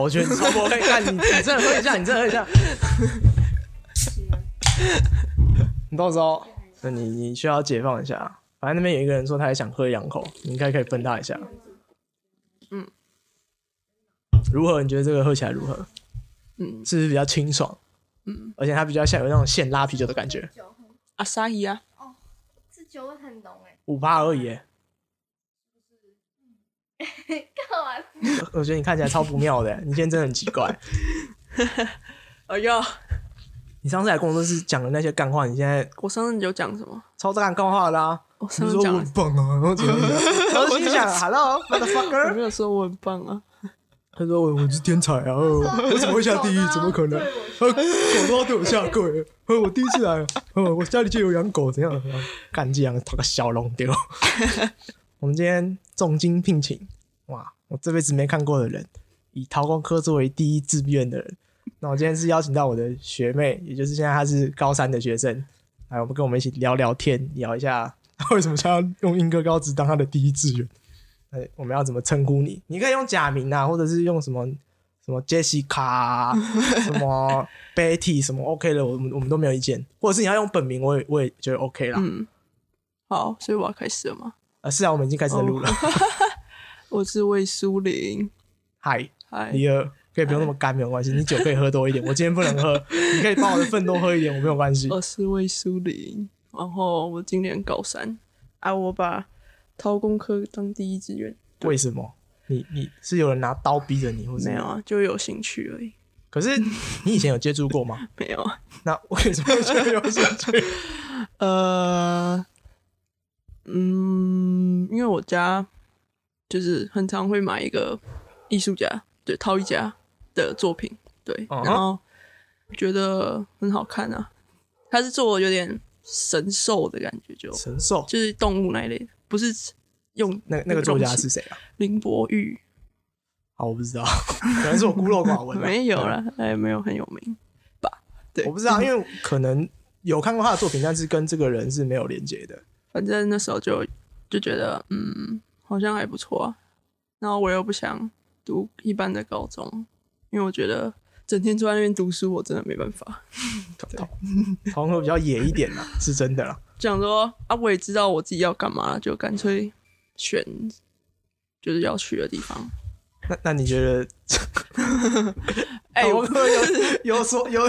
好，我觉得你超不 OK，看你你真的喝一下，你真的喝一下。你到时候，那你你需要解放一下。反正那边有一个人说他也想喝两口，你应该可以分他一下。嗯，如何？你觉得这个喝起来如何？嗯，是不是比较清爽？嗯，而且它比较像有那种现拉啤酒的感觉。阿萨伊啊，哦，这酒味很浓哎，五八而已。干嘛？我觉得你看起来超不妙的，你今天真的很奇怪。哎呦，你上次来工作室讲的那些干话，你现在我上次有讲什么？超干干话啦！我上次讲很棒啊，然后怎么样？然后心想，Hello 我 motherfucker，没有说我很棒啊，他说我我是天才啊，我怎么会下地狱？怎么可能？狗都要对我下跪，我第一次来，我家里就有养狗，怎样？干这样他个小龙丢。我们今天重金聘请，哇！我这辈子没看过的人，以陶工科作为第一志愿的人。那我今天是邀请到我的学妹，也就是现在她是高三的学生，来，我们跟我们一起聊聊天，聊一下她为什么想要用英歌高职当她的第一志愿。哎，我们要怎么称呼你？你可以用假名啊，或者是用什么什么 Jessica，什么 Betty，什么 OK 的，我们我们都没有意见。或者是你要用本名，我也我也觉得 OK 啦。嗯，好，所以我要开始了吗？啊，是啊，我们已经开始在录了。我是魏苏玲，嗨，嗨，李二，可以不用那么干，没有关系。你酒可以喝多一点，我今天不能喝，你可以帮我的份多喝一点，我没有关系。我是魏苏玲，然后我今年高三，啊，我把掏工科当第一志愿，为什么？你你是有人拿刀逼着你，或者没有？啊，就有兴趣而已，可是你以前有接触过吗？没有啊，那为什么会觉得有兴趣？呃，嗯，因为我家就是很常会买一个艺术家，对，陶艺家的作品，对，然后觉得很好看啊。他是做有点神兽的感觉，就神兽，就是动物那一类的，不是用那那个作家是谁啊？林伯玉，好，我不知道，可能是我孤陋寡闻啊。没有了，哎没有很有名吧？对，我不知道，因为可能有看过他的作品，但是跟这个人是没有连接的。反正那时候就就觉得，嗯，好像还不错啊。然后我又不想读一般的高中，因为我觉得整天坐在那边读书，我真的没办法。好像会比较野一点啦，是真的啦。想说啊，我也知道我自己要干嘛，就干脆选就是要去的地方。那那你觉得？哎、我 陶哥有有说有，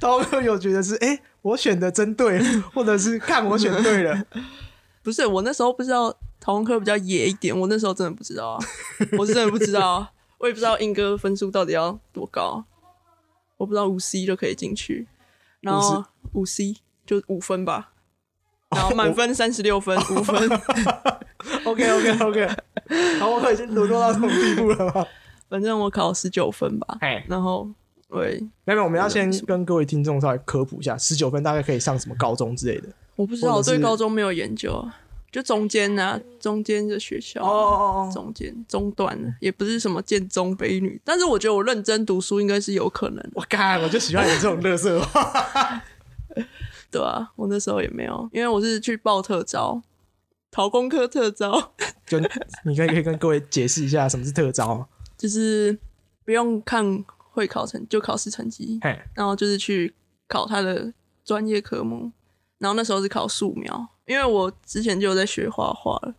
陶哥有觉得是哎、我选的真对，或者是看我选对了。不是我那时候不知道陶工科比较野一点，我那时候真的不知道啊，我是真的不知道啊，我也不知道英哥分数到底要多高，我不知道五 C 就可以进去，然后五 C 就五分吧，然后满分三十六分，五分，OK OK OK，好，我已经沦落到这种地步了吗？反正我考十九分吧，哎，然后喂，没有，我们要先跟各位听众稍微科普一下，十九分大概可以上什么高中之类的。我不知道，我对高中没有研究啊，就中间啊，中间的学校啊、哦中间中段的，也不是什么建中北女，但是我觉得我认真读书应该是有可能。的，我干，我就喜欢你这种乐色话。对啊，我那时候也没有，因为我是去报特招，考工科特招，就你可以可以跟各位解释一下什么是特招吗？就是不用看会考成就考试成绩，然后就是去考他的专业科目，然后那时候是考素描，因为我之前就有在学画画了。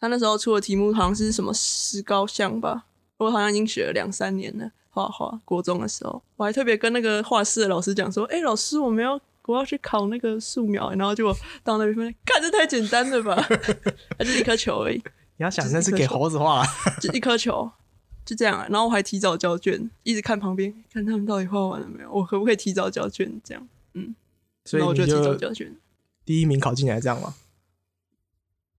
他那时候出的题目好像是什么石膏像吧，我好像已经学了两三年了画画。国中的时候，我还特别跟那个画室的老师讲说：“哎、老师，我们要我要去考那个素描。”然后结果到那边发现，看这太简单了吧，它就一颗球而已，你要想那是给猴子画，就一颗球，就这样、啊。然后我还提早交卷，一直看旁边，看他们到底画完了没有，我可不可以提早交卷？这样，嗯所以我就提早交卷，第一名考进来这样吗。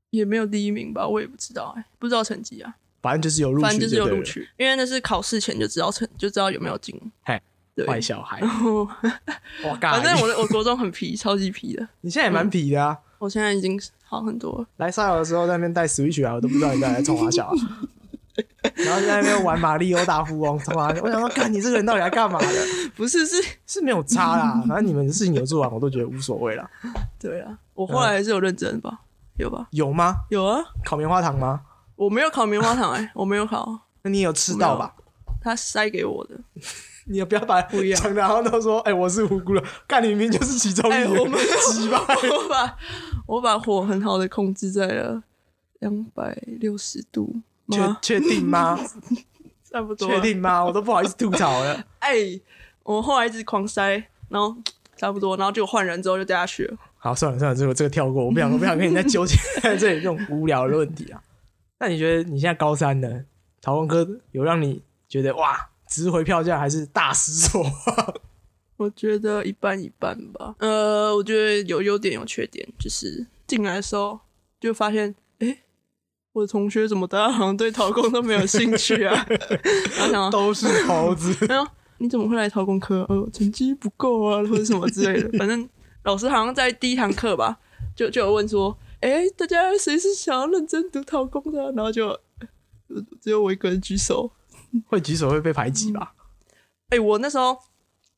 也没有第一名吧，我也不知道哎、不知道成绩啊，反正就是有录取，反正就是有录。取，因为那是考试前就知道成，就知道有没有进。嘿，对，坏小孩！反正我的我国中很皮，超级皮的，你现在也蛮皮的啊。我现在已经好很多了。来沙友的时候在那边带 Switch 啊，我都不知道你在来冲华小啊。然后在那边玩马里奥大富翁，他妈的。我想说，干你这个人到底来干嘛的？不是，是，是没有差啦，反正你们的事情有做完，我都觉得无所谓啦。对啊，我后来还是有认真吧，有吧？有吗？有啊，烤棉花糖吗？我没有烤棉花糖哎、我没有烤，那你有吃到吧？他塞给我的。你也不要把不一样讲的，然后都说，哎、我是无辜的，干你明明就是其中一员，哎我们鸡巴，我把我把火很好的控制在了两百六十度确？确定吗？差不多。确？定吗？我都不好意思吐槽了。哎、我后来一直狂塞，然后 差不多，然后就换人之后就掉下去了。好，算了算了，这个这个跳过，我不想 我不想跟你再纠结在这里这种无聊的问题啊。那你觉得你现在高三的陶文科有让你觉得哇值回票价，还是大失所望？我觉得一半一半吧。呃，我觉得有优点有缺点，就是进来的时候就发现，哎、我的同学怎么大家好像对陶工都没有兴趣啊？然后想，都是猴子。你怎么会来陶工科？呃，成绩不够啊，或者什么之类的。反正老师好像在第一堂课吧，就就有问说，哎、大家谁是想要认真读陶工的啊、然后就呃只有我一个人举手。会举手会被排挤吧？哎、我那时候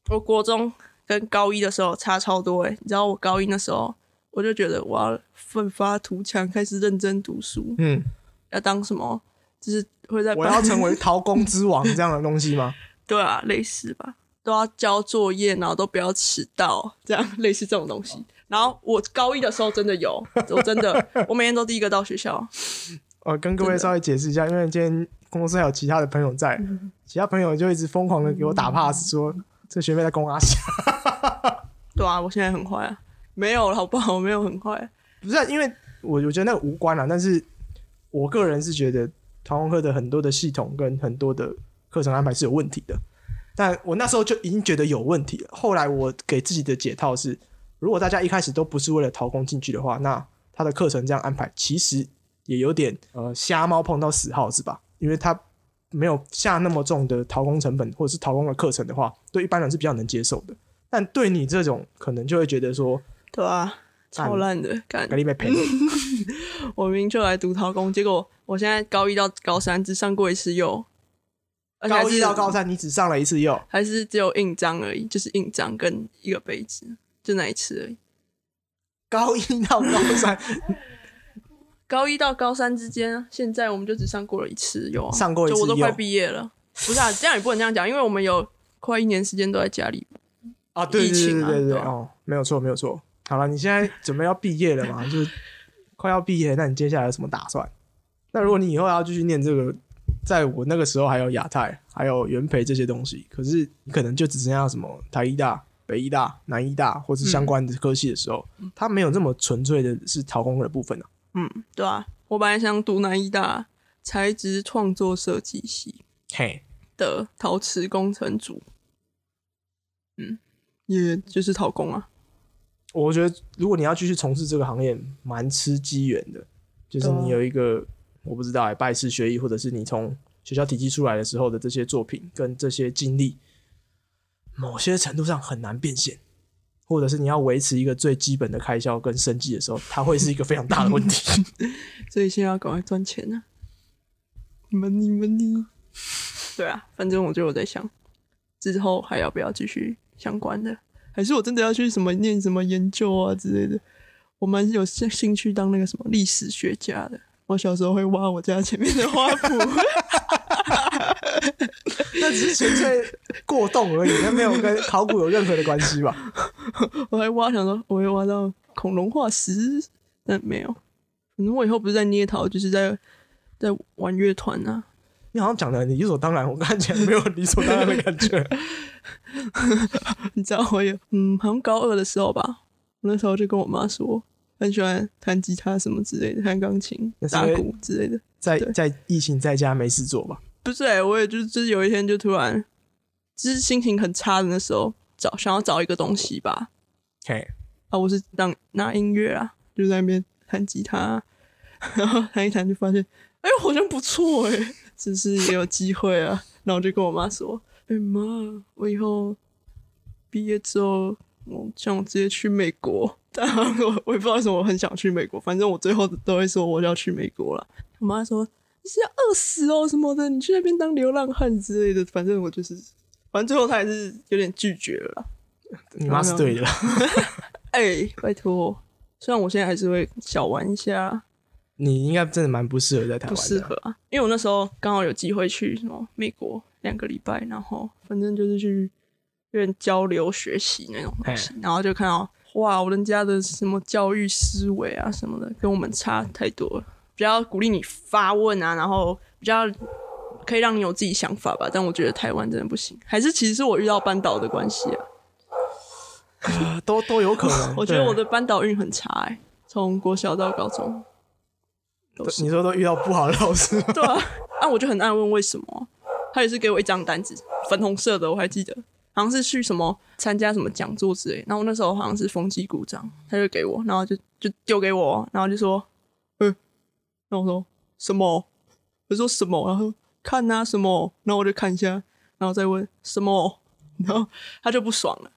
我国中跟高一的时候差超多哎、你知道我高一那时候我就觉得我要奋发图强，开始认真读书，嗯，要当什么，就是会在我要成为陶工之王这样的东西吗？对啊，类似吧，都要交作业，然后都不要迟到，这样类似这种东西。然后我高一的时候真的有，我真的我每天都第一个到学校，我 跟各位稍微解释一下，因为今天公司还有其他的朋友在，嗯其他朋友就一直疯狂的给我打 pass，说这学妹在攻阿霞。对啊，我现在很坏啊，没有了好不好？没有很坏，不是啊、因为我我觉得那个无关了，但是我个人是觉得陶工课的很多的系统跟很多的课程安排是有问题的，但我那时候就已经觉得有问题了。后来我给自己的解套是，如果大家一开始都不是为了陶工进去的话，那他的课程这样安排其实也有点呃瞎猫碰到死耗子吧，因为他没有下那么重的陶工成本或者是陶工的课程的话，对一般人是比较能接受的。但对你这种可能就会觉得说，对啊，超烂的，干咖喱被赔。我明明就来读陶工，结果我现在高一到高三只上过一次幼，而且还高是一到高三，你只上了一次幼，还是只有印章而已，就是印章跟一个杯子，就那一次而已。高一到高三 高一到高三之间，现在我们就只上过了一次幼啊，上过一次就我都快毕业了。不是啊，这样也不能这样讲，因为我们有快一年时间都在家里。啊，对对对疫情啊对对对，对啊哦，没有错没有错。好了，你现在准备要毕业了嘛？就是快要毕业，那你接下来有什么打算？那如果你以后要继续念这个，在我那个时候还有亚太，还有元培这些东西，可是你可能就只剩下什么台医大、北医大、南医大或是相关的科系的时候，它没有这么纯粹的是陶工的部分啊。嗯，对啊，我本来想读南医大材质创作设计系嘿，的陶瓷工程组，嗯，也就是陶工啊。我觉得如果你要继续从事这个行业，蛮吃机缘的。就是你有一个我不知道哎，拜师学艺，或者是你从学校体系出来的时候的这些作品跟这些经历，某些程度上很难变现，或者是你要维持一个最基本的开销跟生计的时候，它会是一个非常大的问题。所以现在要赶快赚钱啊！money money。对啊，反正我就有在想，之后还要不要继续相关的，还是我真的要去什么念什么研究啊之类的。我蛮有兴兴趣当那个什么历史学家的。我小时候会挖我家前面的花圃，那只是纯粹过动而已，那没有跟考古有任何的关系吧？我还挖，想说我会挖到恐龙化石，但没有。反正我以后不是在捏陶，就是在在玩乐团啊。你好像讲的很理所当然，我看起来没有理所当然的感觉。你知道我有嗯，好像高二的时候吧，我那时候就跟我妈说，很喜欢弹吉他什么之类的，弹钢琴打鼓之类的。在在疫情在家没事做吧？不是哎、我也就就是有一天就突然，就是心情很差的那时候，找想要找一个东西吧。嘿，啊，我是当拿音乐啊，就在那边弹吉他，然后弹一弹就发现，哎、好像不错哎、只是也有机会啊。然后我就跟我妈说，哎、妈，我以后毕业之后，我想直接去美国。但我我也不知道为什么我很想去美国，反正我最后都会说我要去美国了。我妈说你是要饿死哦什么的，你去那边当流浪汉之类的。反正我就是，反正最后她还是有点拒绝了啦。你妈是对的啦。哎、拜托，虽然我现在还是会小玩一下，你应该真的蛮不适合在台湾，不适合啊，因为我那时候刚好有机会去什么美国两个礼拜，然后反正就是去有点交流学习那种东西，然后就看到哇，人家的什么教育思维啊什么的，跟我们差太多了。比较鼓励你发问啊，然后比较可以让你有自己想法吧。但我觉得台湾真的不行，还是其实是我遇到班导的关系啊。啊 都都有可能。我觉得我的班导运很差哎、从国小到高中。你说都遇到不好的老师，对啊，啊，我就很爱问为什么。他也是给我一张单子，粉红色的，我还记得，好像是去什么参加什么讲座之类。然后我那时候好像是风纪股长，他就给我，然后就就丢给我，然后就说，嗯，然后我说什么？我说什么？然后说看啊什么？然后我就看一下，然后再问什么？然后他就不爽了。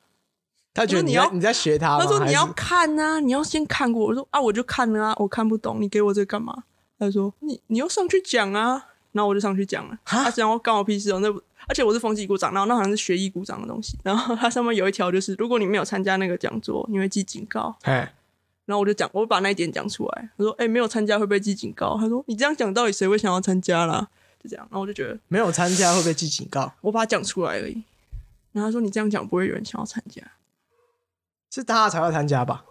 他觉得你他说你在学他？他说你要看啊，你要先看过。我说啊，我就看了啊，我看不懂，你给我这个干嘛？他就说你你要上去讲啊，然后我就上去讲了。他讲我干我屁事哦，那而且我是风纪股长，然后那好像是学艺股长的东西，然后它上面有一条就是，如果你没有参加那个讲座，你会记警告。哎，然后我就讲，我把那一点讲出来。他说：“哎、没有参加会被记警告。”他说：“你这样讲，到底谁会想要参加啦？”就这样，然后我就觉得没有参加会被记警告，我把它讲出来而已。然后他说：“你这样讲不会有人想要参加。”是大家才要参加吧？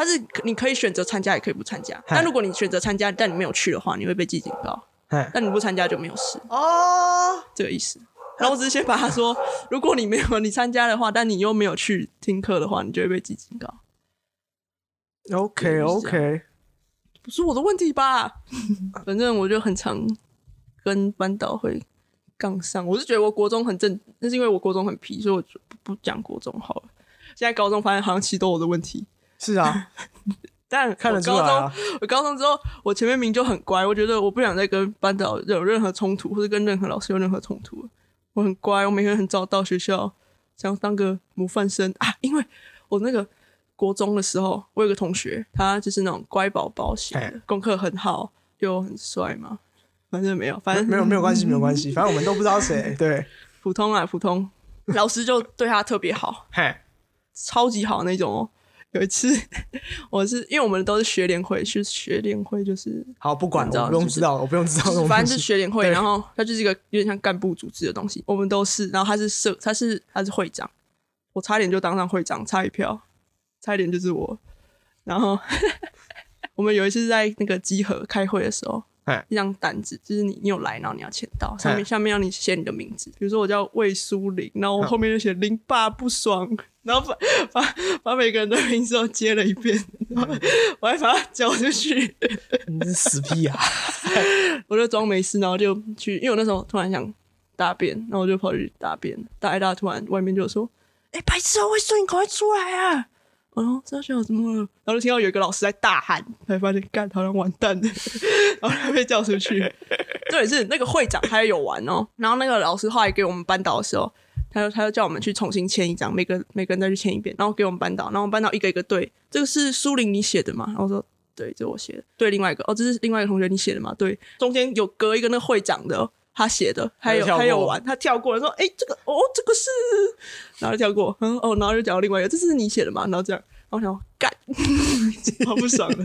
他是你可以选择参加，也可以不参加。但如果你选择参加，但你没有去的话，你会被记警告。哎，但你不参加就没有事，哦，这个意思。然后我只是先把他说，如果你没有你参加的话，但你又没有去听课的话，你就会被记警告。OK OK，不是我的问题吧？反正我就很常跟班导会杠上。我是觉得我国中很正，那是因为我国中很皮，所以我就不不讲国中好了。现在高中发现好像其实都我的问题，是啊，但看得我高出来啊中，我高中之后，我前面明明就很乖，我觉得我不想再跟班导有任何冲突，或者跟任何老师有任何冲突。我很乖，我每天很早到学校，想当个模范生啊。因为我那个国中的时候，我有个同学，他就是那种乖宝宝型功课很好，又很帅嘛。反正没有，反正没有没有关系，没有关系，反正我们都不知道谁。对，普通啊，普通。老师就对他特别好，嘿，超级好那种哦。有一次，我是因为我们都是学联会，是学联会就是好，不管我不用知道，我不用知道反正就是。学联会，然后他就是一个有点像干部组织的东西，我们都是，然后他是社，他是他是会长，我差点就当上会长，差一票，差一点就是我。然后 我们有一次在那个集合开会的时候哎，一张单子，就是你你有来，然后你要签到，上面哎下面让你写你的名字，比如说我叫魏苏玲，然后我后面就写林爸不爽，然后把把把每个人的名字都接了一遍，然 后我还把它交出去。你是死屁啊！我就装没事，然后就去，因为我那时候突然想大便，然后我就跑去大便，大一大突然外面就说：“哎、白痴啊，魏叔，你赶快出来啊！”然后这小怎么了？然后就听到有一个老师在大喊，才发现干好像完蛋了，然后他被叫出去。对，是那个会长他也有玩哦，然后那个老师后来给我们班导的时候，他就他就叫我们去重新签一张，每个每个人再去签一遍，然后给我们班导，然后我们班导一个一个对，这个是苏玲你写的吗？然后说对，这我写的。对，另外一个哦，这是另外一个同学你写的吗？对，中间有隔一个那会长的，他写的，还有还有玩，他跳过了说，哎、这个哦，这个是，然后就跳过，嗯哦，然后就讲到另外一个，这是你写的吗？然后这样，然后我想说干，好不爽的。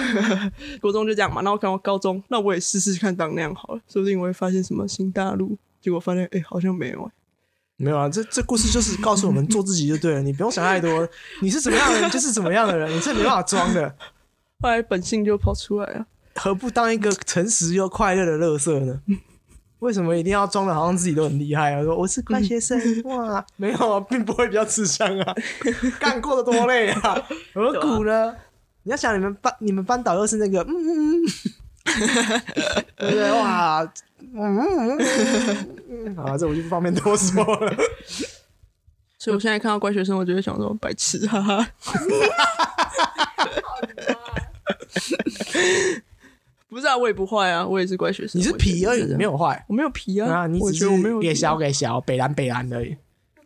国中就这样嘛，然后看到高中，那我也试试看当那样好了，说不定我会发现什么新大陆。结果发现，哎、好像没有、哎没有啊，这这故事就是告诉我们做自己就对了，你不用想太多，你是怎么样的人就是怎么样的人，你这没办法装的，后来本性就跑出来了。何不当一个诚实又快乐的乐色呢？为什么一定要装的好像自己都很厉害啊？说我是乖学生，哇，没有啊，并不会比较吃香啊，干过的多累啊，何苦呢？你要想你们班你们班导又是那个嗯嗯，嗯 对不对？哇，嗯嗯嗯嗯，好，这我就不方便多说了。所以我现在看到乖学生，我就会想说白痴，哈哈。不是啊，我也不坏啊，我也是乖学生。你是皮而已，没有，坏。我没有皮啊。啊，你只我觉得我没有给皮小给小，北蓝北蓝而已。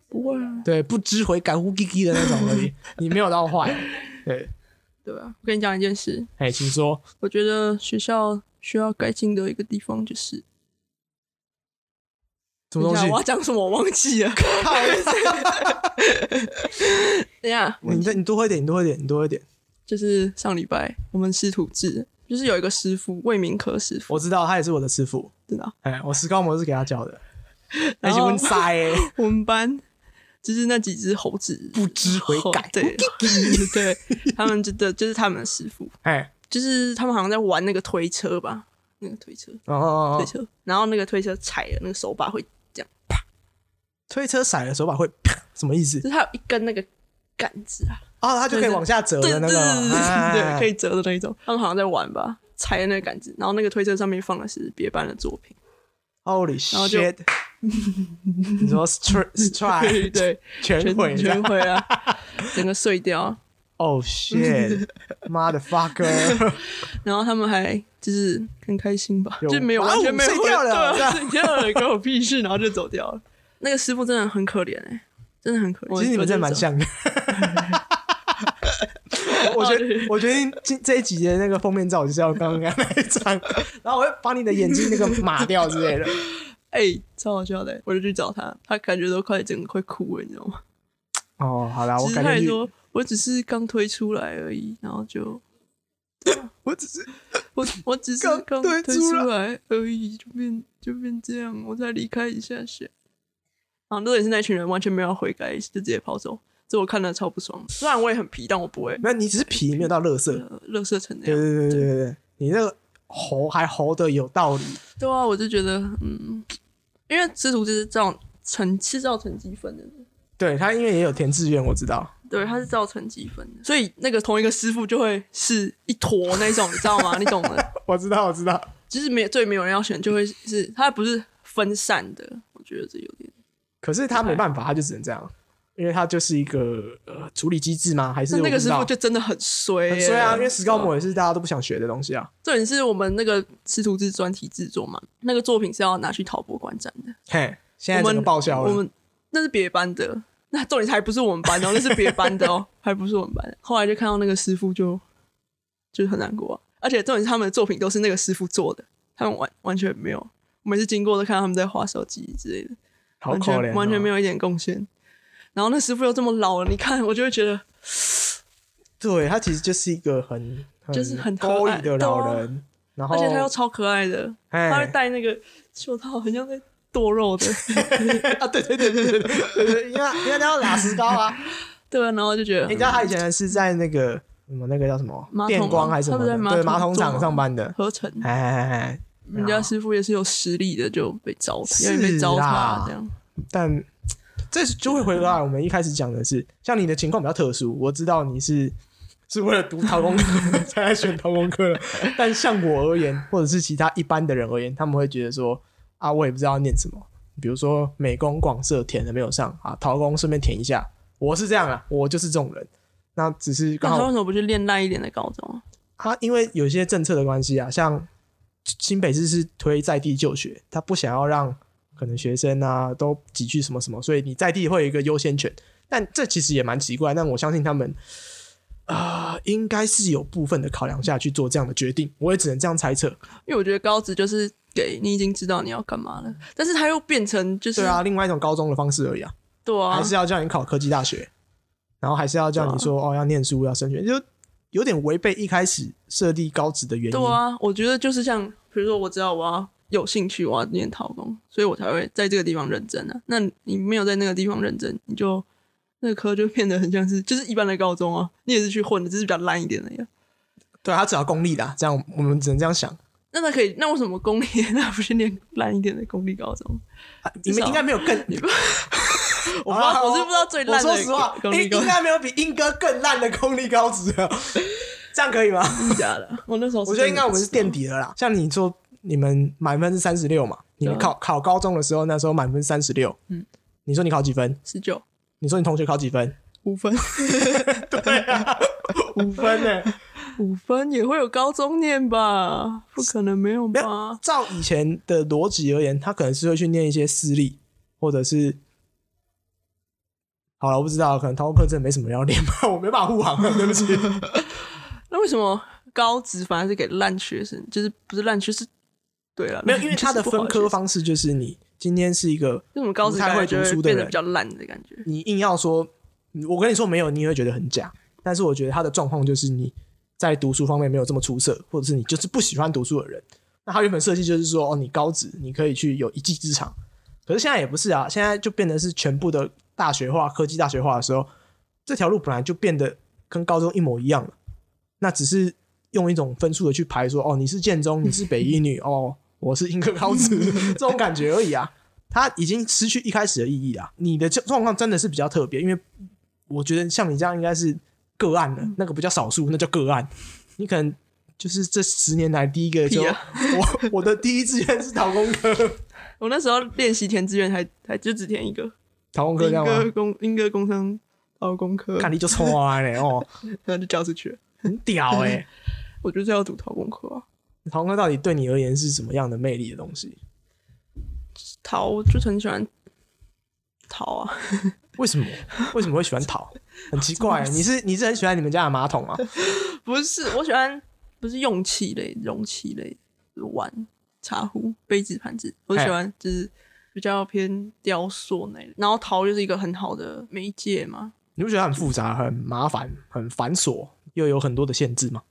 不会啊，对，不知悔改呼唧唧的那种而已。你没有到坏。对，对啊。我跟你讲一件事，哎，请说。我觉得学校需要改进的一个地方就是，什么东西我？要讲什么我忘记了。等一下，你再你多喝一点，你多喝一点，你多喝一点。就是上礼拜我们师徒制，就是有一个师傅魏明科师傅，我知道他也是我的师傅。知道？哎，我石膏模是给他教的。那是问塞欸，我们班就是那几只猴子不知悔改 对对，他们真的就是他们的师傅，哎，就是他们好像在玩那个推车吧，那个推车哦哦哦，推车，然后那个推车踩了那个手把会这样，推车甩了手把会啪，什么意思就？是它有一根那个杆子啊，哦，它就可以往下折的那个，对可以折的那一种。他们好像在玩吧，踩了那个杆子，然后那个推车上面放的是别班的作品，Holy 然后就 shit！你说 strike 对全全毁全毁啊，整个碎掉。Oh shit！妈的 fucker！然后他们还就是很开心吧，就没有完全没有碎掉了碎掉了，关我屁事，然后就走掉了。那个师傅真的很可怜哎、真的很可怜。其实你们真的蛮像的。我觉得，我决定今这一集的那个封面照就是要刚刚那一张，然后我会把你的眼睛那个码掉之类的。哎、超好笑的欸、我就去找他，他感觉都快整个快哭了，你知道吗？哦，好啦，我感觉说，我只是刚推出来而已，然后就 我只是我我只是刚刚推推出出来而已，就变就变这样，我才离开一下下。然后那也是那群人完全没有悔改，就直接跑走，这我看了超不爽。虽然我也很皮，但我不会没有，你只是皮没有到垃圾。呃乐色成那对样。对对对对对，你那个猴还猴的有道理。对啊，我就觉得嗯，因为师徒就是照成是造成积分的，对他因为也有填志愿，我知道。对，他是造成积分的，所以那个同一个师傅就会是一坨那种，你知道吗？你懂的。我知道，我知道。就是没有最没有人要选，就会是他不是分散的，我觉得这有点可是他没办法，他就只能这样，因为它就是一个呃处理机制吗？还是那那个师傅就真的很衰、欸，很衰啊，因为石膏模也是大家都不想学的东西啊。重点是我们那个师徒制专题制作嘛，那个作品是要拿去陶博馆展的，嘿，现在整个我们报销了。我们那是别班的，那重点是还不是我们班的哦，那是别班的哦，还不是我们班的。后来就看到那个师傅就就很难过、啊，而且重点是他们的作品都是那个师傅做的，他们完完全没有，我每次经过都看到他们在划手机之类的。完好可怜、全完全没有。有一点贡献。然后那师傅又这么老了你看我就会觉得对他其实就是一个很就是很可爱的老人然后而且他又超可爱的他会戴那个袖套很像在剁肉的 啊对对对对对对因为因为他要打石膏啊 对然后就觉得人家他以前是在那个什么那个叫什么电光还是什么对马桶厂上班的合成哎人家师傅也是有实力的就被糟蹋因为被糟蹋这样。但这就会回来我们一开始讲的是，像你的情况比较特殊，我知道你是是为了读陶工科才来选陶工科的，但像我而言，或者是其他一般的人而言，他们会觉得说啊，我也不知道念什么，比如说美工、广设填的没有上啊，陶工顺便填一下，我是这样啊，我就是这种人。那只是那刚好他为什么不去练烂一点的高中啊？他因为有一些政策的关系啊，像新北市是推在地就学，他不想要让可能学生啊都挤去什么什么，所以你在地会有一个优先权。但这其实也蛮奇怪，但我相信他们啊、呃应该是有部分的考量下去做这样的决定，我也只能这样猜测。因为我觉得高职就是给你已经知道你要干嘛了，但是他又变成就是对啊，另外一种高中的方式而已啊，对啊，还是要叫你考科技大学，然后还是要叫你说、哦要念书要升学，就有点违背一开始设立高职的原因。对啊，我觉得就是像，比如说我知道我要有兴趣，我要念陶工，所以我才会在这个地方认真啊。那你没有在那个地方认真，你就那个科就变得很像是就是一般的高中啊，你也是去混的，只是比较烂一点的呀。对啊，他只要公立的啊、这样我们只能这样想。那他可以，那为什么公立那不是念烂一点的公立高中？啊你们应该没有更，我不知道，我是不知道最烂的我说实话，应应该没有比英哥更烂的公立高职了，这样可以吗？假的。我那时候我觉得应该我们是垫底了啦。像你说，你们满分是三十六嘛？你们考考高中的时候，那时候满分三十六。嗯，你说你考几分？十九你说你同学考几分？五分，对啊，五分呢。五分也会有高中念吧？不可能没有没吧？照以前的逻辑而言，他可能是会去念一些私立，或者是。好了，我不知道，可能陶课真的没什么要念吧，我没办法护航了，对不起。那为什么高职反而是给烂学生？就是不是烂学生？对了，没有，因为他的分科方，式就是你今天是一个为什么高职不太会读书的人变得比较烂的感觉？你硬要说，我跟你说没有，你也会觉得很假。但是我觉得他的状况就是你在读书方面没有这么出色，或者是你就是不喜欢读书的人。那他原本设计就是说，哦，你高职你可以去有一技之长，可是现在也不是啊，现在就变得是全部的大学化、科技大学化的时候，这条路本来就变得跟高中一模一样了。那只是用一种分数的去排说，哦，你是建中，你是北一女，哦，我是英科高职，这种感觉而已啊。它已经失去一开始的意义啊。你的这状况真的是比较特别，因为我觉得像你这样应该是个案了，那个不叫少数，那叫个案。你可能就是这十年来第一个就、啊我我的第一志愿是陶工科，我那时候练习填志愿还还就只填一个，陶工科这英样吗？歌工英歌工商劳工科，看你就冲啊嘞哦，然后就交出去了。很屌哎、我就是要读陶工科啊，陶工科到底对你而言是什么样的魅力的东西？陶我就很喜欢陶啊，为什么？为什么会喜欢陶？很奇怪、你是你是很喜欢你们家的马桶吗？不是我喜欢不是用器类、容器类，碗、茶壶、杯子、盘子，我喜欢就是比较偏雕塑那类。然后陶就是一个很好的媒介嘛，你不觉得很复杂、很麻烦、很繁琐，又有很多的限制吗？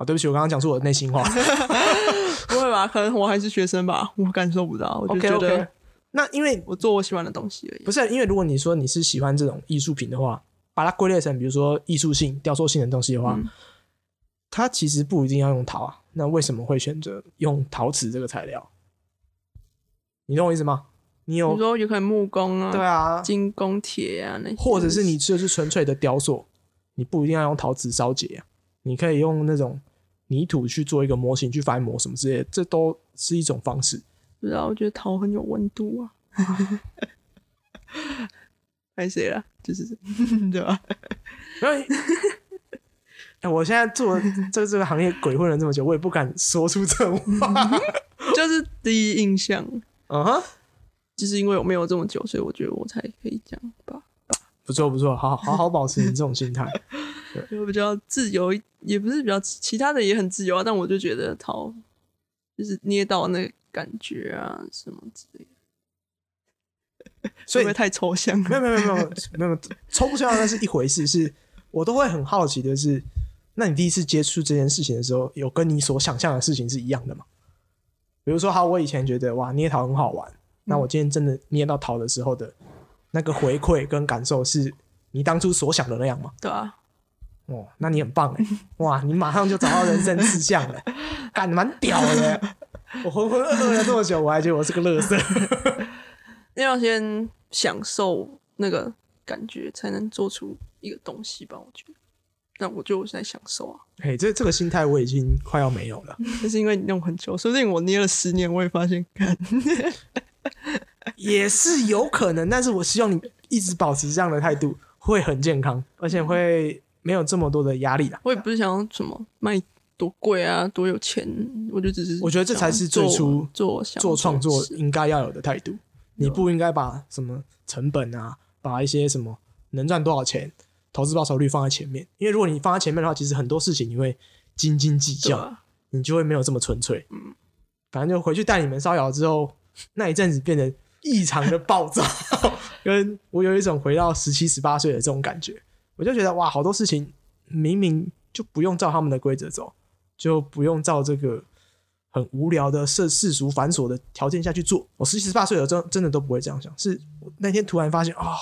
哦，对不起，我刚刚讲出我的内心话。不会吧？可能我还是学生吧，我感受不到，我就觉得。那因为我做我喜欢的东西而已。不是因为如果你说你是喜欢这种艺术品的话，把它归类成比如说艺术性、雕塑性的东西的话，嗯它其实不一定要用陶啊。那为什么会选择用陶瓷这个材料？你懂我意思吗？你有你说有可能木工啊，对啊，金工铁啊那些，或者是你就是纯粹的雕塑，你不一定要用陶瓷烧结啊，你可以用那种泥土去做一个模型去翻模什么之类的，这都是一种方式。不知道，我觉得陶很有温度啊。拍谁了？就是 对吧？因为哎，我现在做这这个行业鬼混了这么久，我也不敢说出这种话。就是第一印象，嗯哼，就是因为我没有这么久，所以我觉得我才可以讲吧。不错不错，好好好保持你这种心态。就比较自由，也不是比较其他的也很自由啊，但我就觉得陶就是捏到那个感觉啊什么之类的，所以会不会太抽象没有了？没有没有没有没有 抽象那是一回事，是我都会很好奇的是，那你第一次接触这件事情的时候，有跟你所想象的事情是一样的吗？比如说，好，我以前觉得哇捏陶很好玩，那我今天真的捏到陶的时候的那个回馈跟感受，是你当初所想的那样吗？对啊，哦，那你很棒哎！哇，你马上就找到人生志向了，干蛮屌的。我浑浑噩噩了这么久，我还觉得我是个乐色。你要先享受那个感觉，才能做出一个东西吧。我觉得，那我就在享受啊。嘿，这这个心态我已经快要没有了。那是因为你弄很久，说不定我捏了十年，我也发现，看也是有可能，但是我希望你一直保持这样的态度，会很健康，而且会没有这么多的压力啦。我也不是想要什么卖多贵啊，多有钱，我就只是我觉得这才是最初做做做创作应该要有的态度，你不应该把什么成本啊，把一些什么能赚多少钱、投资报酬率放在前面，因为如果你放在前面的话，其实很多事情你会斤斤计较，啊，你就会没有这么纯粹。嗯，反正就回去带你们烧窑之后，那一阵子变得异常的暴躁，跟我有一种回到十七、十八岁的这种感觉，我就觉得哇，好多事情明明就不用照他们的规则走，就不用照这个很无聊的世世俗繁琐的条件下去做。我十七、十八岁的真真的都不会这样想，是我那天突然发现啊、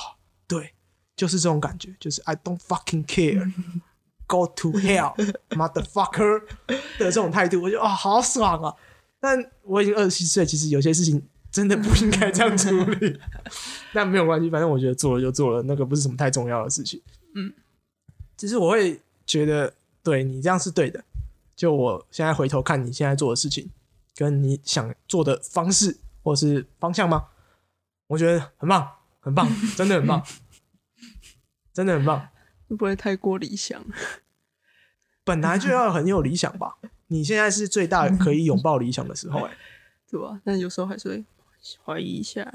对，就是这种感觉，就是 I don't fucking care。Go to hell, motherfucker 的这种态度，我就啊、好爽啊！但我已经二十七岁，其实有些事情真的不应该这样处理。但没有关系，反正我觉得做了就做了，那个不是什么太重要的事情。嗯，只是我会觉得，对你这样是对的。就我现在回头看你现在做的事情，跟你想做的方式或是方向吗？我觉得很棒，很棒，真的很棒，真的很棒。会不会太过理想？本来就要很有理想吧。你现在是最大可以拥抱理想的时候、哎，对吧？但有时候还是会怀疑一下。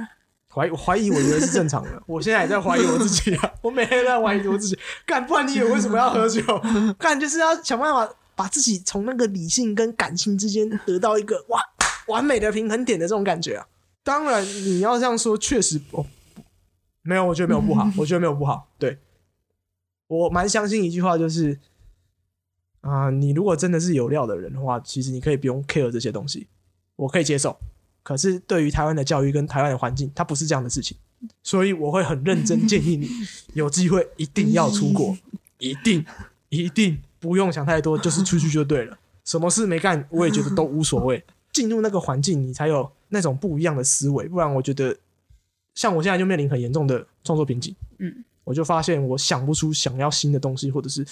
怀我怀疑，我觉得是正常的。我现在也在怀疑我自己啊，我每天都在怀疑我自己。干，不然你也为什么要喝酒？干，就是要想办法把自己从那个理性跟感性之间得到一个哇完美的平衡点的这种感觉啊。当然，你要这样说，确实哦，没有，我觉得没有不好，我觉得没有不好。对，我蛮相信一句话，就是啊、你如果真的是有料的人的话，其实你可以不用 care 这些东西，我可以接受。可是对于台湾的教育跟台湾的环境，它不是这样的事情，所以我会很认真建议你，有机会一定要出国，一定一定不用想太多，就是出去就对了。什么事没干，我也觉得都无所谓。进入那个环境，你才有那种不一样的思维，不然我觉得，像我现在就面临很严重的创作瓶颈。嗯，我就发现我想不出想要新的东西，或者是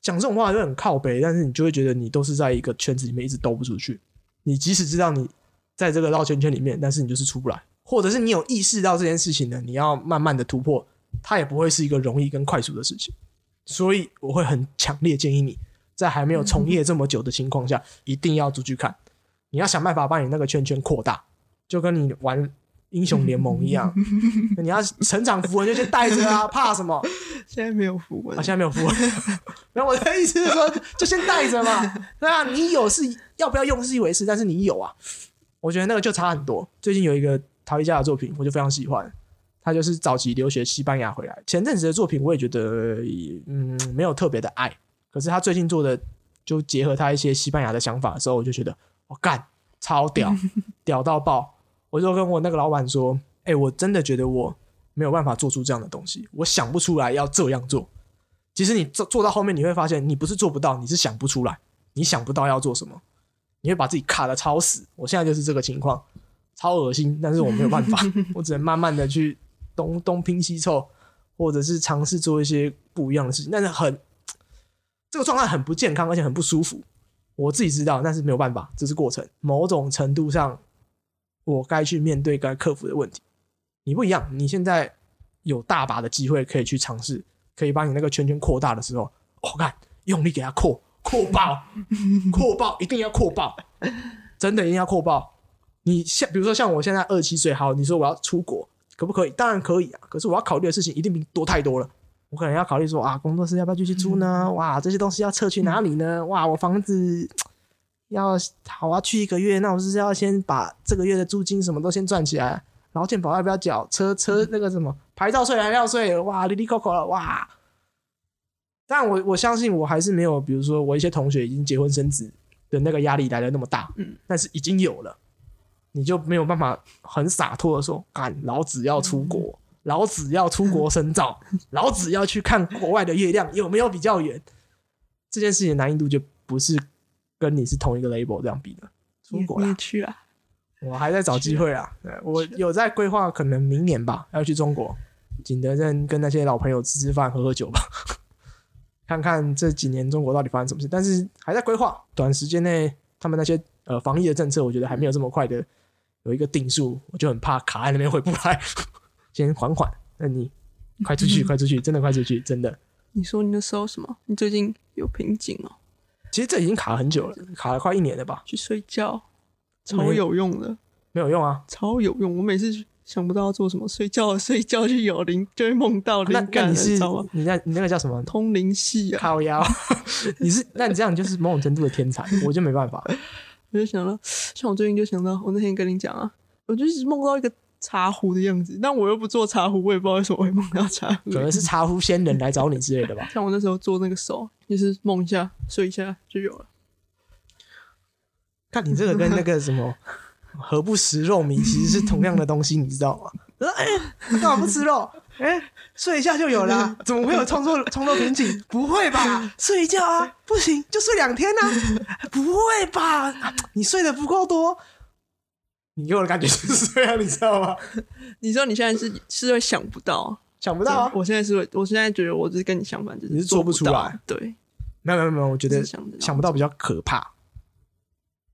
讲这种话就很靠北，但是你就会觉得你都是在一个圈子里面一直兜不出去。你即使知道你在这个绕圈圈里面，但是你就是出不来，或者是你有意识到这件事情呢，你要慢慢的突破，它也不会是一个容易跟快速的事情。所以我会很强烈建议你，在还没有从业这么久的情况下，一定要出去看。你要想办法把你那个圈圈扩大，就跟你玩英雄联盟一样。你要成长符文就先带着啊，怕什么？现在没有符文啊，现在没有符文。然后我的意思是说，就先带着嘛。对啊，你有是要不要用是一回事，但是你有啊，我觉得那个就差很多。最近有一个陶艺家的作品，我就非常喜欢。他就是早期留学西班牙回来，前阵子的作品我也觉得嗯没有特别的爱，可是他最近做的就结合他一些西班牙的想法的时候，我就觉得我干超屌，屌到爆！我就跟我那个老板说，哎、我真的觉得我没有办法做出这样的东西，我想不出来要这样做。其实你做做到后面，你会发现你不是做不到，你是想不出来，你想不到要做什么，你会把自己卡的超死。我现在就是这个情况，超恶心，但是我没有办法，我只能慢慢的去东东拼西凑，或者是尝试做一些不一样的事情，但是很这个状态很不健康，而且很不舒服。我自己知道，但是没有办法，这是过程。某种程度上，我该去面对、该克服的问题。你不一样，你现在有大把的机会可以去尝试，可以把你那个圈圈扩大的时候，我、看用力给它扩，扩爆，扩爆，一定要扩爆，真的一定要扩爆。你像比如说像我现在二十七岁，好，你说我要出国，可不可以？当然可以啊，可是我要考虑的事情一定比你多太多了。我可能要考虑说啊，工作室要不要继续租呢？哇，这些东西要撤去哪里呢？哇，我房子要好啊，去一个月，那我是不是要先把这个月的租金什么都先赚起来，然后健保要不要缴？车车那个什么牌照税、燃料税，哇，滴滴扣扣了，哇！但我我相信我还是没有，比如说我一些同学已经结婚生子的那个压力来的那么大，嗯，但是已经有了，你就没有办法很洒脱的说，干，老子要出国，老子要出国深造，老子要去看国外的月亮有没有比较远。这件事情的难易度就不是跟你是同一个 label 这样比的。出国也，去啊？我还在找机会啊。对我有在规划，可能明年吧，要去中国景德镇跟那些老朋友吃吃饭、喝喝酒吧，看看这几年中国到底发生什么事。但是还在规划，短时间内他们那些呃防疫的政策，我觉得还没有这么快的有一个定数，我就很怕卡在那边回不来。先缓缓，那你快出去，快出去，真的快出去，真的。你说你那时候什么？你最近有瓶颈哦？其实这已经卡很久了，卡了快一年了吧？去睡觉，超有用的，没有用啊。超有用。我每次想不到要做什么，睡觉睡觉就有灵，就会梦到灵感了，你是你知道吗？你那你那个叫什么？通灵系啊！靠腰，你是那你这样就是某种程度的天才，我就没办法。我就想到，像我最近就想到，我那天跟你讲啊，我就一直梦到一个茶壶的样子，但我又不做茶壶，我也不知道为什么会梦到茶壶。可能是茶壶仙人来找你之类的吧。像我那时候做那个手，就是梦一下、睡一下就有了。看你这个跟那个什么何不食肉糜其实是同样的东西，你知道吗？我说哎，干嘛不吃肉？哎，睡一下就有啦、怎么会有创作创作瓶颈？不会吧？睡一觉啊，不行就睡两天啊？不会吧？你睡得不够多，你给我的感觉就是这样，你知道吗？你知道你现在是是会想不到，想不到啊，我现在是会，我现在觉得我就是跟你相反，就是你是做不出来。对，没有没有没有，我觉得想不到比较可怕。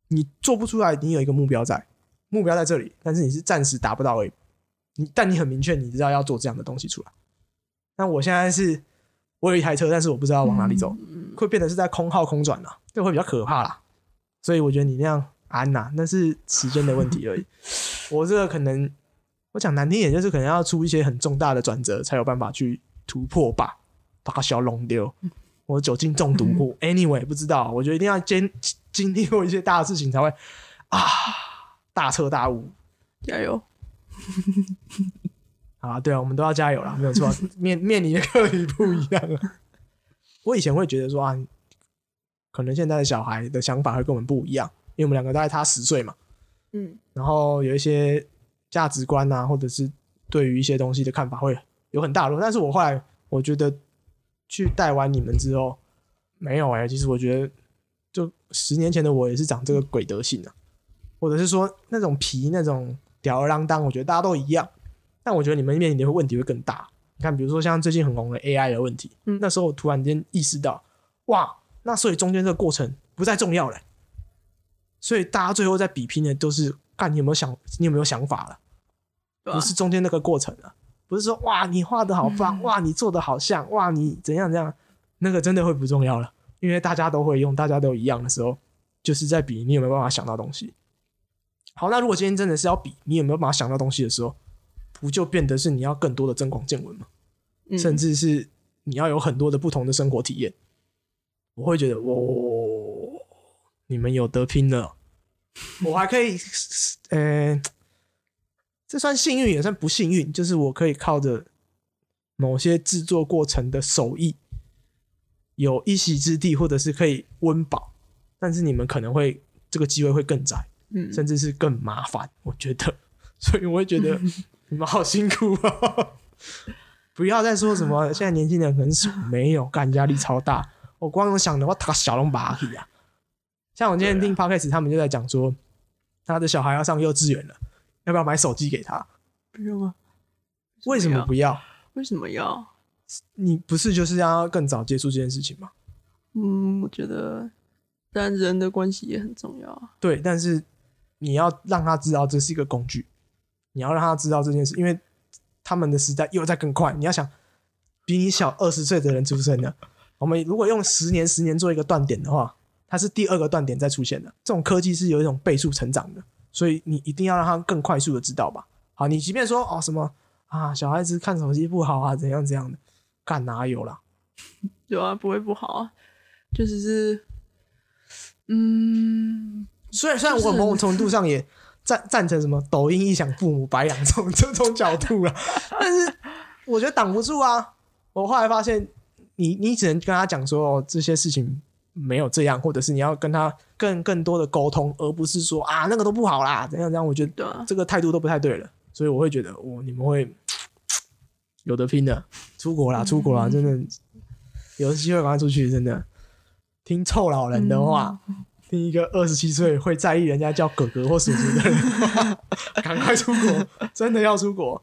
你做不出来，你有一个目标在，目标在这里，但是你是暂时达不到而已。你但你很明确，你知道要做这样的东西出来。那我现在是，我有一台车，但是我不知道往哪里走，嗯会变得是在空号空转啦，这会比较可怕啦。所以我觉得你那样安呐、那是时间的问题而已。我这个可能，我讲难听点，就是可能要出一些很重大的转折，才有办法去突破吧，把它小龙丢。我酒精中毒过，anyway 不知道，我觉得一定要经经历过一些大的事情才会啊大彻大悟加油！啊！对啊，我们都要加油啦，没有错。面面临的课题不一样啊。我以前会觉得说啊，可能现在的小孩的想法会跟我们不一样，因为我们两个大概差十岁嘛。嗯然后有一些价值观啊，或者是对于一些东西的看法会有很大落。但是我后来我觉得去带完你们之后，没有哎、其实我觉得就十年前的我也是长这个鬼德性啊，或者是说那种皮那种吊儿郎当，我觉得大家都一样。但我觉得你们面临的问题会更大。你看，比如说像最近很红的 AI 的问题，嗯那时候我突然间意识到，哇，那所以中间这个过程不再重要了。所以大家最后在比拼的都是看你有没有想，你有没有想法了。不是中间那个过程了，不是说哇你画的好棒，哇你做的好像，哇你怎样怎样，那个真的会不重要了，因为大家都会用，大家都一样的时候，就是在比你有没有办法想到东西。好，那如果今天真的是要比你有没有办法想到东西的时候，不就变得是你要更多的增广见闻吗？嗯甚至是你要有很多的不同的生活体验。我会觉得，哦，你们有得拼了，我还可以，呃，这算幸运也算不幸运，就是我可以靠着某些制作过程的手艺，有一席之地，或者是可以温饱，但是你们可能会这个机会会更窄，嗯甚至是更麻烦。我觉得，所以我会觉得 你们好辛苦啊！不要再说什么现在年轻人很爽，没有干压力超大。我光想的话，他小龙把去啊！像我今天听 podcast，他们就在讲说，他的小孩要上幼稚园了，要不要买手机给他？不用啊？为什么不要？为什么要？你不是就是要更早接触这件事情吗？嗯，我觉得，但人的关系也很重要啊。对，但是你要让他知道这是一个工具，你要让他知道这件事，因为他们的时代又在更快。你要想，比你小二十岁的人出生的，我们如果用十年、十年做一个断点的话，它是第二个断点再出现的。这种科技是有一种倍数成长的，所以你一定要让他更快速的知道吧。好，你即便说哦什么啊，小孩子看手机不好啊，怎样怎样的，干哪有啦？有啊，不会不好啊，就只是，嗯，虽然虽然我某种程度上也赞赞成什么抖音一响父母白养这种这种角度了，但是我觉得挡不住啊。我后来发现你，你只能跟他讲说、哦、这些事情没有这样，或者是你要跟他更更多的沟通，而不是说啊那个都不好啦，怎样怎样。我觉得这个态度都不太对了，所以我会觉得我、你们会有得拼的，出国啦，出国啦，真的有机会赶快出去，真的听臭老人的话。听一个二十七岁会在意人家叫哥哥或叔叔的人 赶快出国，真的要出国。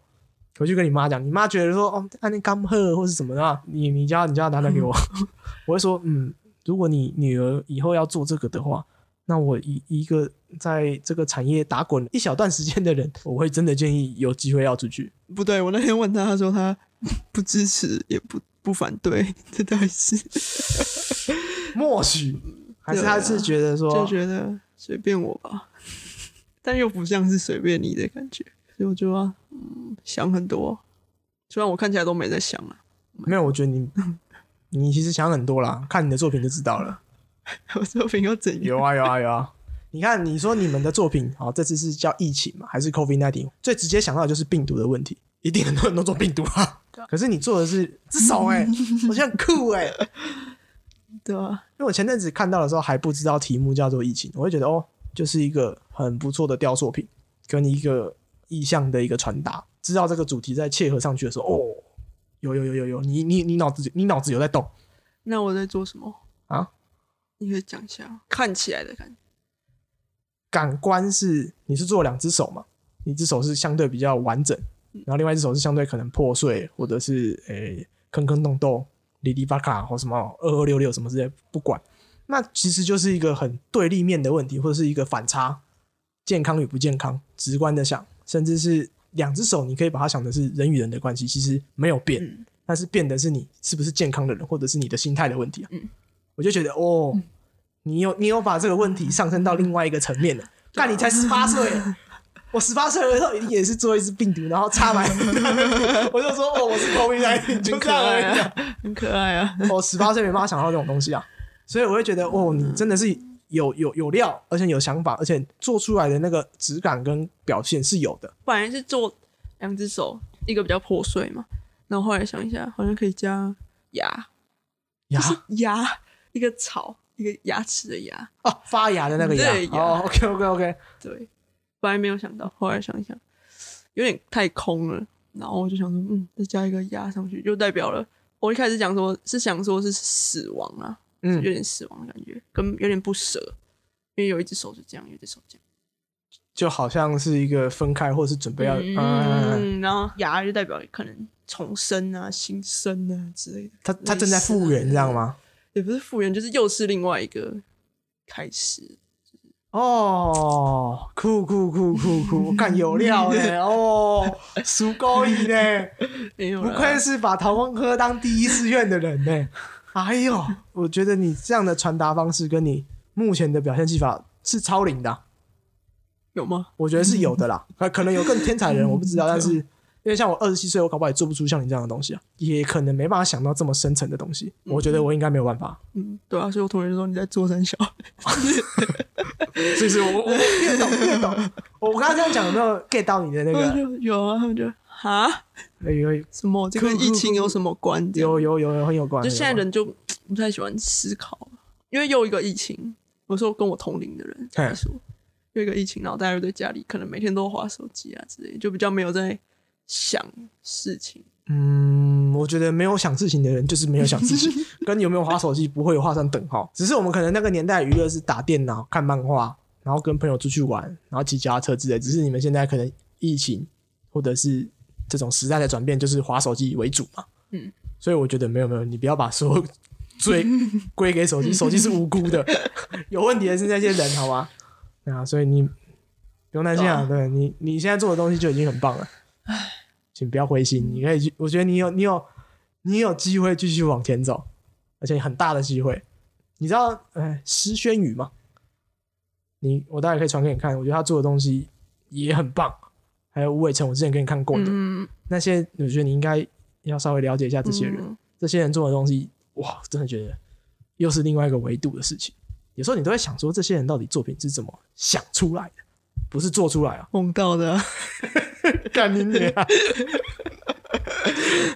回去跟你妈讲，你妈觉得说哦，安尼刚喝或是什么的啊，你你叫你叫他拿来给我，我会说嗯，如果你女儿以后要做这个的话，那我一一个在这个产业打滚一小段时间的人，我会真的建议有机会要出去。不对，我那天问他，他说他不支持，也不不反对，这到底是默许，还是他是觉得说，就觉得随便我吧，但又不像是随便你的感觉，所以我就要嗯想很多，虽然我看起来都没在想啊，没有？我觉得你 你其实想很多啦，看你的作品就知道了。我作品又怎样？有啊有啊有啊！你看，你说你们的作品，好，这次是叫疫情嘛，还是 COVID nineteen？最直接想到的就是病毒的问题，一定很多人都做病毒啊。可是你做的是至少哎、我觉得很酷哎、对啊，因为我前阵子看到的时候还不知道题目叫做疫情，我会觉得哦，就是一个很不错的雕塑品，跟一个意象的一个传达。知道这个主题在切合上去的时候，哦，有有有有有，你你你脑子你脑子有在动那我在做什么？啊？你可以讲一下看起来的感觉。感官是你是做两只手嘛？一只手是相对比较完整，然后另外一只手是相对可能破碎或者是诶、坑坑洞洞、里里巴卡或什么二二六六什么之类，不管。那其实就是一个很对立面的问题，或者是一个反差，健康与不健康，直观的想，甚至是两只手，你可以把它想的是人与人的关系，其实没有变，嗯但是变的是你是不是健康的人，或者是你的心态的问题啊。嗯我就觉得哦，你有你有把这个问题上升到另外一个层面了。干，你才十八岁，我十八岁的时候一定也是做一只病毒，然后插满，我就说哦，我是 COVID 19，就这样而已啊。很可爱啊！我十八岁没办法想到这种东西啊，所以我会觉得哦，你真的是有有有料，而且有想法，而且做出来的那个质感跟表现是有的。本来是做两只手，一个比较破碎嘛，然后后来想一下，好像可以加牙，牙牙一个草，一个牙齿的牙。哦，发芽的那个牙对哦，OK OK OK，对，本来没有想到，后来想一想，有点太空了。然后我就想说，嗯，再加一个压上去，就代表了我一开始讲说是想说是死亡啊，嗯有嗯，点死亡的感觉，跟有点不舍，因为有一只手是这样，有一只手这样，就好像是一个分开，或者是准备要，嗯，嗯，然后牙就代表可能重生啊、新生啊之类的，他他正在复原，这样吗？也不是复原，就是又是另外一个开始。哦，酷酷酷酷酷，干有料呢！哦，苏高一呢，没有啦不愧是把陶工科当第一志愿的人呢。哎呦，我觉得你这样的传达方式跟你目前的表现技法是超龄的啊、有吗？我觉得是有的啦。可可能有更天才的人，我不知道，但是因为像我二十七岁，我搞不好也做不出像你这样的东西啊，也可能没办法想到这么深层的东西。我觉得我应该没有办法。嗯，对啊，所以我同学就说你在做三小，所 以是我我我越懂越懂。我我刚刚这样讲有没有 get 到你的那个？有啊，他们就哈有有什么这跟疫情有什么关？有有有有很有关。就现在人就不太喜欢思考，因为又一个疫情，我说跟我同龄的人来说，又一个疫情，然后大家又在家里，可能每天都划手机啊之类，就比较没有在想事情。嗯，我觉得没有想事情的人就是没有想事情，跟有没有划手机不会有画上等号。只是我们可能那个年代娱乐是打电脑、看漫画，然后跟朋友出去玩，然后骑脚踏车之类。只是你们现在可能疫情或者是这种时代的转变，就是划手机为主嘛。嗯，所以我觉得没有没有，你不要把所有罪 归给手机，手机是无辜的，有问题的是那些人，好吗？啊，所以你不用担心啊，对你你现在做的东西就已经很棒了，请不要灰心，你可以去，我觉得你有你有你有机会继续往前走，而且很大的机会。你知道，哎，施轩宇吗？你我待会可以传给你看，我觉得他做的东西也很棒。还有吴伟成，我之前给你看过的、嗯，那些，我觉得你应该要稍微了解一下这些人。嗯这些人做的东西，哇，真的觉得又是另外一个维度的事情。有时候你都在想说，这些人到底作品是怎么想出来的，不是做出来啊？梦到的啊、干你娘！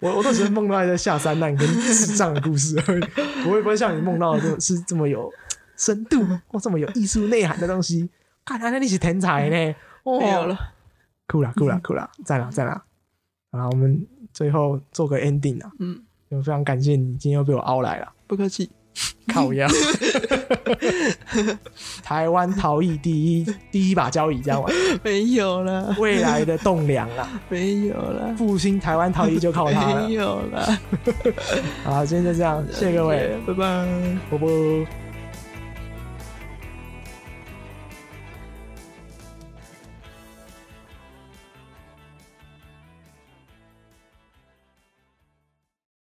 我我都只是梦到一个下三滥跟智障的故事而已，不会不会像你梦到的这是这么有深度或这么有艺术内涵的东西。看来你是天才呢！哦、没有了，酷啦酷啦酷啦，赞啦赞啦！好啦，我们最后做个 ending 啊，嗯，就非常感谢你今天又被我熬来了，不客气。靠腰。台湾陶艺第一第一把交椅，这样吗？没有了，未来的栋梁啦，没有了，复兴台湾陶艺就靠它了没。有了。好，今天就这样，谢谢各位，拜拜。啵啵。